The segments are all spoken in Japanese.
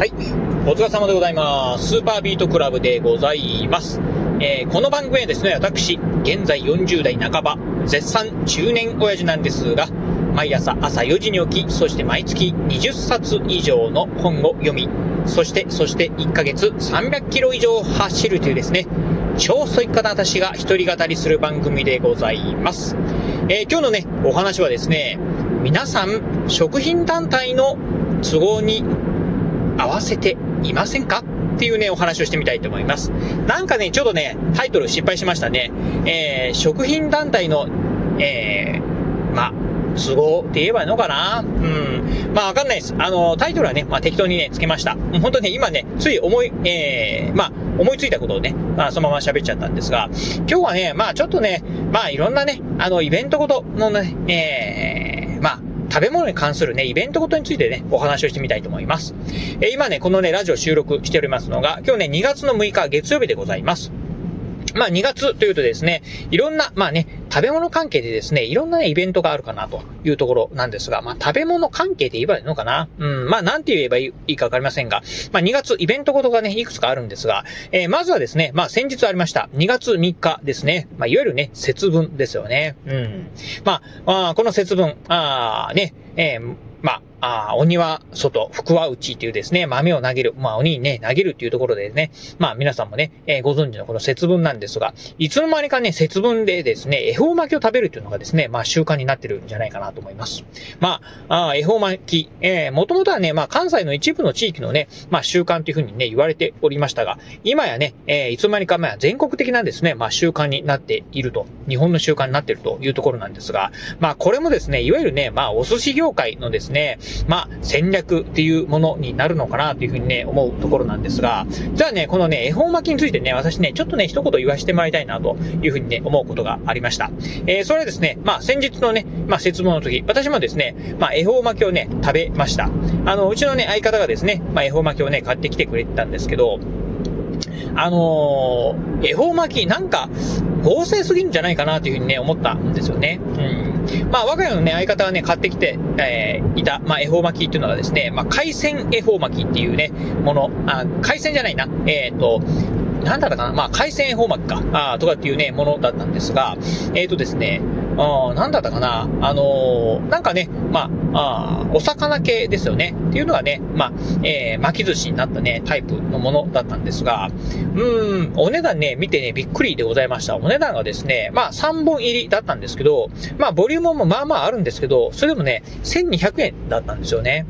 はい。お疲れ様でございます。スーパービートクラブでございます。えー、この番組はですね、私、現在40代半ば、絶賛中年親父なんですが、毎朝朝4時に起き、そして毎月20冊以上の本を読み、そして、そして1ヶ月300キロ以上走るというですね、超ソイッカな私が一人語りする番組でございます。えー、今日のね、お話はですね、皆さん、食品団体の都合に合わせていませんか？っていうね、お話をしてみたいと思います。なんかね、ちょっとね、タイトル失敗しましたね。えー、食品団体の、えー、ま都合って言えばいいのかな？うん。まあわかんないです。あの、タイトルはね、まあ適当にね、つけました。本当ね、今ね、つい思い、えー、まあ、思いついたことをね、まあ、そのまま喋っちゃったんですが、今日はね、まあちょっとね、まあいろんなね、あの、イベントごとのね、えー、食べ物に関するね、イベントごとについてね、お話をしてみたいと思います。えー、今ね、このね、ラジオ収録しておりますのが、今日ね、2月の6日月曜日でございます。まあ2月というとですね、いろんな、まあね、食べ物関係でですね、いろんなね、イベントがあるかなというところなんですが、まあ食べ物関係で言えばいいのかな？うん、まあなんて言えばいいかわかりませんが、まあ2月イベントごとがね、いくつかあるんですが、えー、まずはですね、まあ先日ありました、2月3日ですね、まあいわゆるね、節分ですよね。うん。まあ、あこの節分、ああ、ね、えー、あ、鬼は外、福は内っていうですね、豆を投げる。まあ、鬼にね、投げるっていうところでね、まあ、皆さんもね、えー、ご存知のこの節分なんですが、いつの間にかね、節分でですね、恵方巻きを食べるっていうのがですね、まあ、習慣になってるんじゃないかなと思います。まあ、あ恵方巻き、えー、もともとはね、まあ、関西の一部の地域のね、まあ、習慣というふうにね、言われておりましたが、今やね、えー、いつの間にか、まあ、全国的なですね、まあ、習慣になっていると、日本の習慣になっているというところなんですが、まあ、これもですね、いわゆるね、まあ、お寿司業界のですね、まあ、戦略っていうものになるのかなというふうにね、思うところなんですが、じゃあね、このね、恵方巻きについてね、私ね、ちょっとね、一言言わせてもらいたいなというふうにね、思うことがありました。えー、それはですね、まあ、先日のね、まあ、節分の時、私もですね、まあ、恵方巻きをね、食べました。あの、うちのね、相方がですね、まあ、恵方巻きをね、買ってきてくれてたんですけど、あのー、恵方巻き、なんか、合成すぎるんじゃないかなというふうにね、思ったんですよね。うん。まあ、我が家のね、相方がね、買ってきて、えー、いた、まあ、恵方巻きっていうのはですね、まあ、海鮮恵方巻きっていうね、もの、あ、海鮮じゃないな、えっ、ー、と、なんだったかな。まあ、海鮮恵方巻きか、あとかっていうね、ものだったんですが、えっ、ー、とですね、あなんだったかな。あのー、なんかね、まあ、あお魚系ですよね。っていうのがね、まあ、えー、巻き寿司になったね、タイプのものだったんですが、うーん、お値段ね、見てね、びっくりでございました。お値段がですね、まあ、3本入りだったんですけど、まあ、ボリュームもまあまああるんですけど、それでもね、1200円だったんですよね。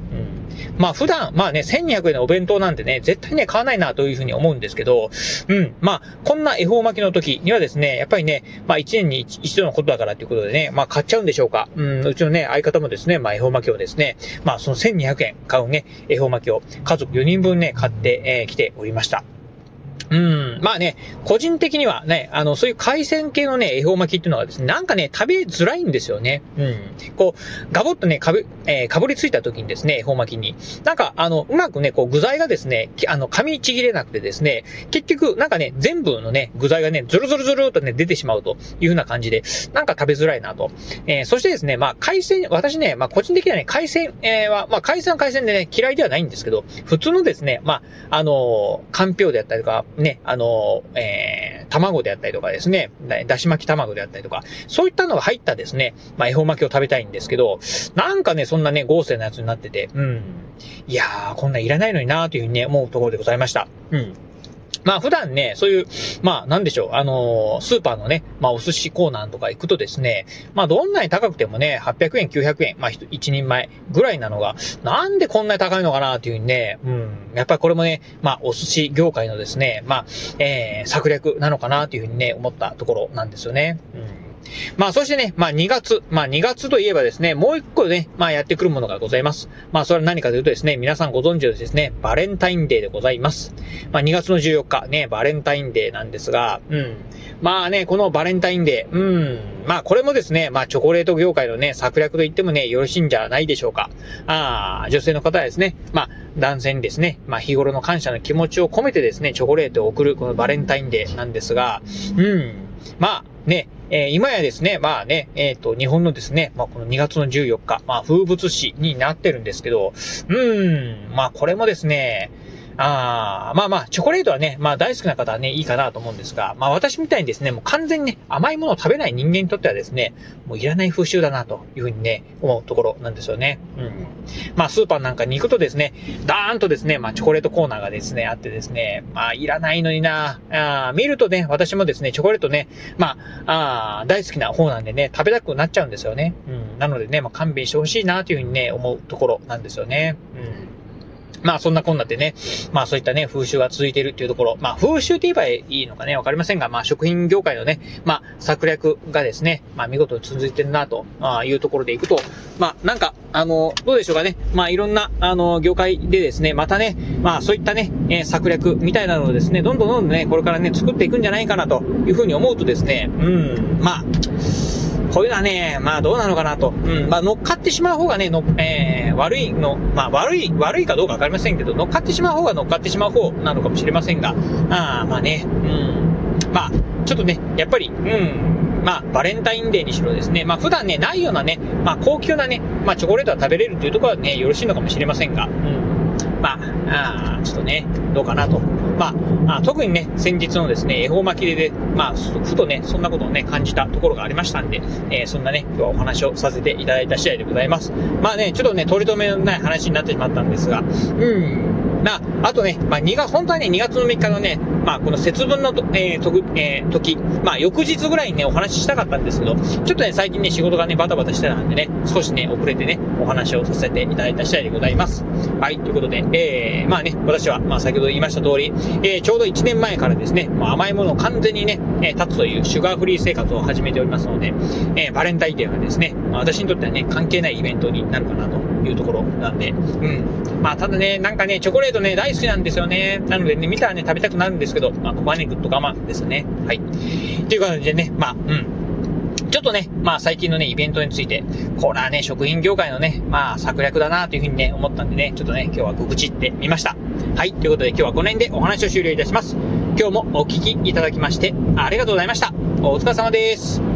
まあ普段、まあね、1200円のお弁当なんでね、絶対ね、買わないなというふうに思うんですけど、うん、まあ、こんな恵方巻きの時にはですね、やっぱりね、まあ1年に一度のことだからということでね、まあ買っちゃうんでしょうか。うん、うちのね、相方もですね、まあ恵方巻きをですね、まあその1200円買うね、恵方巻きを家族4人分ね、買って、えー、来ておりました。うん。まあね、個人的にはね、あの、そういう海鮮系のね、恵方巻きっていうのはですね、なんかね、食べづらいんですよね。うん。こう、ガボッとね、かぶ、えー、かぶりついた時にですね、恵方巻きに。なんか、あの、うまくね、こう、具材がですね、あの、噛みちぎれなくてですね、結局、なんかね、全部のね、具材がね、ズルズルズルとね、出てしまうというふうな感じで、なんか食べづらいなと。えー、そしてですね、まあ、海鮮、私ね、まあ、個人的にはね、海鮮、えー、は、まあ、海鮮は海鮮でね、嫌いではないんですけど、普通のですね、まあ、あのー、かんぴょうであったりとか、ね、あの、えー、卵であったりとかですね、だし巻き卵であったりとか、そういったのが入ったですね、まあ、恵方巻きを食べたいんですけど、なんかね、そんなね、豪勢なやつになってて、うん。いやー、こんないらないのになーというふうにね、思うところでございました。うん。まあ普段ね、そういう、まあなんでしょう、あのー、スーパーのね、まあお寿司コーナーとか行くとですね、まあどんなに高くてもね、800円、900円、まあ一人前ぐらいなのが、なんでこんなに高いのかなというふうにね、うん、やっぱりこれもね、まあお寿司業界のですね、まあ、えー、策略なのかなというふうにね、思ったところなんですよね。うんまあ、そしてね、まあ、2月。まあ、2月といえばですね、もう一個ね、まあ、やってくるものがございます。まあ、それは何かというとですね、皆さんご存知のですね、バレンタインデーでございます。まあ、2月の14日、ね、バレンタインデーなんですが、うん。まあね、このバレンタインデー、うん。まあ、これもですね、まあ、チョコレート業界のね、策略と言ってもね、よろしいんじゃないでしょうか。ああ、女性の方はですね、まあ、男性にですね、まあ、日頃の感謝の気持ちを込めてですね、チョコレートを送る、このバレンタインデーなんですが、うん。まあ、ね、えー、今やですね、まあね、えっ、ー、と、日本のですね、まあこの2月の14日、まあ風物詩になってるんですけど、うーん、まあこれもですね、ああまあまあ、チョコレートはね、まあ大好きな方はね、いいかなと思うんですが、まあ私みたいにですね、もう完全にね、甘いものを食べない人間にとってはですね、もういらない風習だなというふうにね、思うところなんですよね。うん。まあスーパーなんかに行くとですね、ダーンとですね、まあチョコレートコーナーがですね、あってですね、まあいらないのになあ見るとね、私もですね、チョコレートね、まあ、あ大好きな方なんでね、食べたくなっちゃうんですよね。うん。なのでね、まあ勘弁してほしいなというふうにね、思うところなんですよね。うん。まあそんなこんなでね、まあそういったね、風習が続いているっていうところ、まあ風習って言えばいいのかね、わかりませんが、まあ食品業界のね、まあ策略がですね、まあ見事に続いてるなというところでいくと、まあなんか、あの、どうでしょうかね、まあいろんな、あの、業界でですね、またね、まあそういったね、え策略みたいなのをですね、どんどんどんどんね、これからね、作っていくんじゃないかなというふうに思うとですね、うん、まあ、こういうのはね、まあどうなのかなと。うん、まあ乗っかってしまう方がね、の、えー、悪いの、まあ悪い、悪いかどうかわかりませんけど、乗っかってしまう方が乗っかってしまう方なのかもしれませんが、ああ、まあね、うん。まあ、ちょっとね、やっぱり、うん、まあ、バレンタインデーにしろですね。まあ、普段ね、ないようなね、まあ、高級なね、まあ、チョコレートは食べれるというところはね、よろしいのかもしれませんが、うん。まあ、あちょっとね、どうかなと。まあ、あ特にね、先日のですね、恵方巻きで、まあ、ふとね、そんなことをね、感じたところがありましたんで、えー、そんなね、今日はお話をさせていただいた次第でございます。まあね、ちょっとね、取り留めのない話になってしまったんですが、うん、な、あとね、まあ、2月、本当はね、2月の3日のね、まあ、この節分のと、えー、とく、えー、時、まあ、翌日ぐらいにね、お話ししたかったんですけど、ちょっとね、最近ね、仕事がね、バタバタしてたんでね、少しね、遅れてね、お話をさせていただいた次第でございます。はい、ということで、えー、まあね、私は、まあ、先ほど言いました通り、えー、ちょうど1年前からですね、まあ、甘いものを完全にね、えー、立つというシュガーフリー生活を始めておりますので、えー、バレンタインデーはですね、まあ、私にとってはね、関係ないイベントになるかなというところなんで、うん。まあ、ただね、なんかね、チョコレートね、大好きなんですよね。なのでね、見たらね、食べたくなるんですですけど、まあ、ここはね、ぐっと我慢ですね。はい。という感じでね、まあ、うん。ちょっとね、まあ最近のね、イベントについて、これはね、食品業界のね、まあ策略だなというふうにね、思ったんでね、ちょっとね、今日は愚痴ってみました。はい、ということで今日はこの辺でお話を終了いたします。今日もお聴きいただきまして、ありがとうございました。お疲れ様です。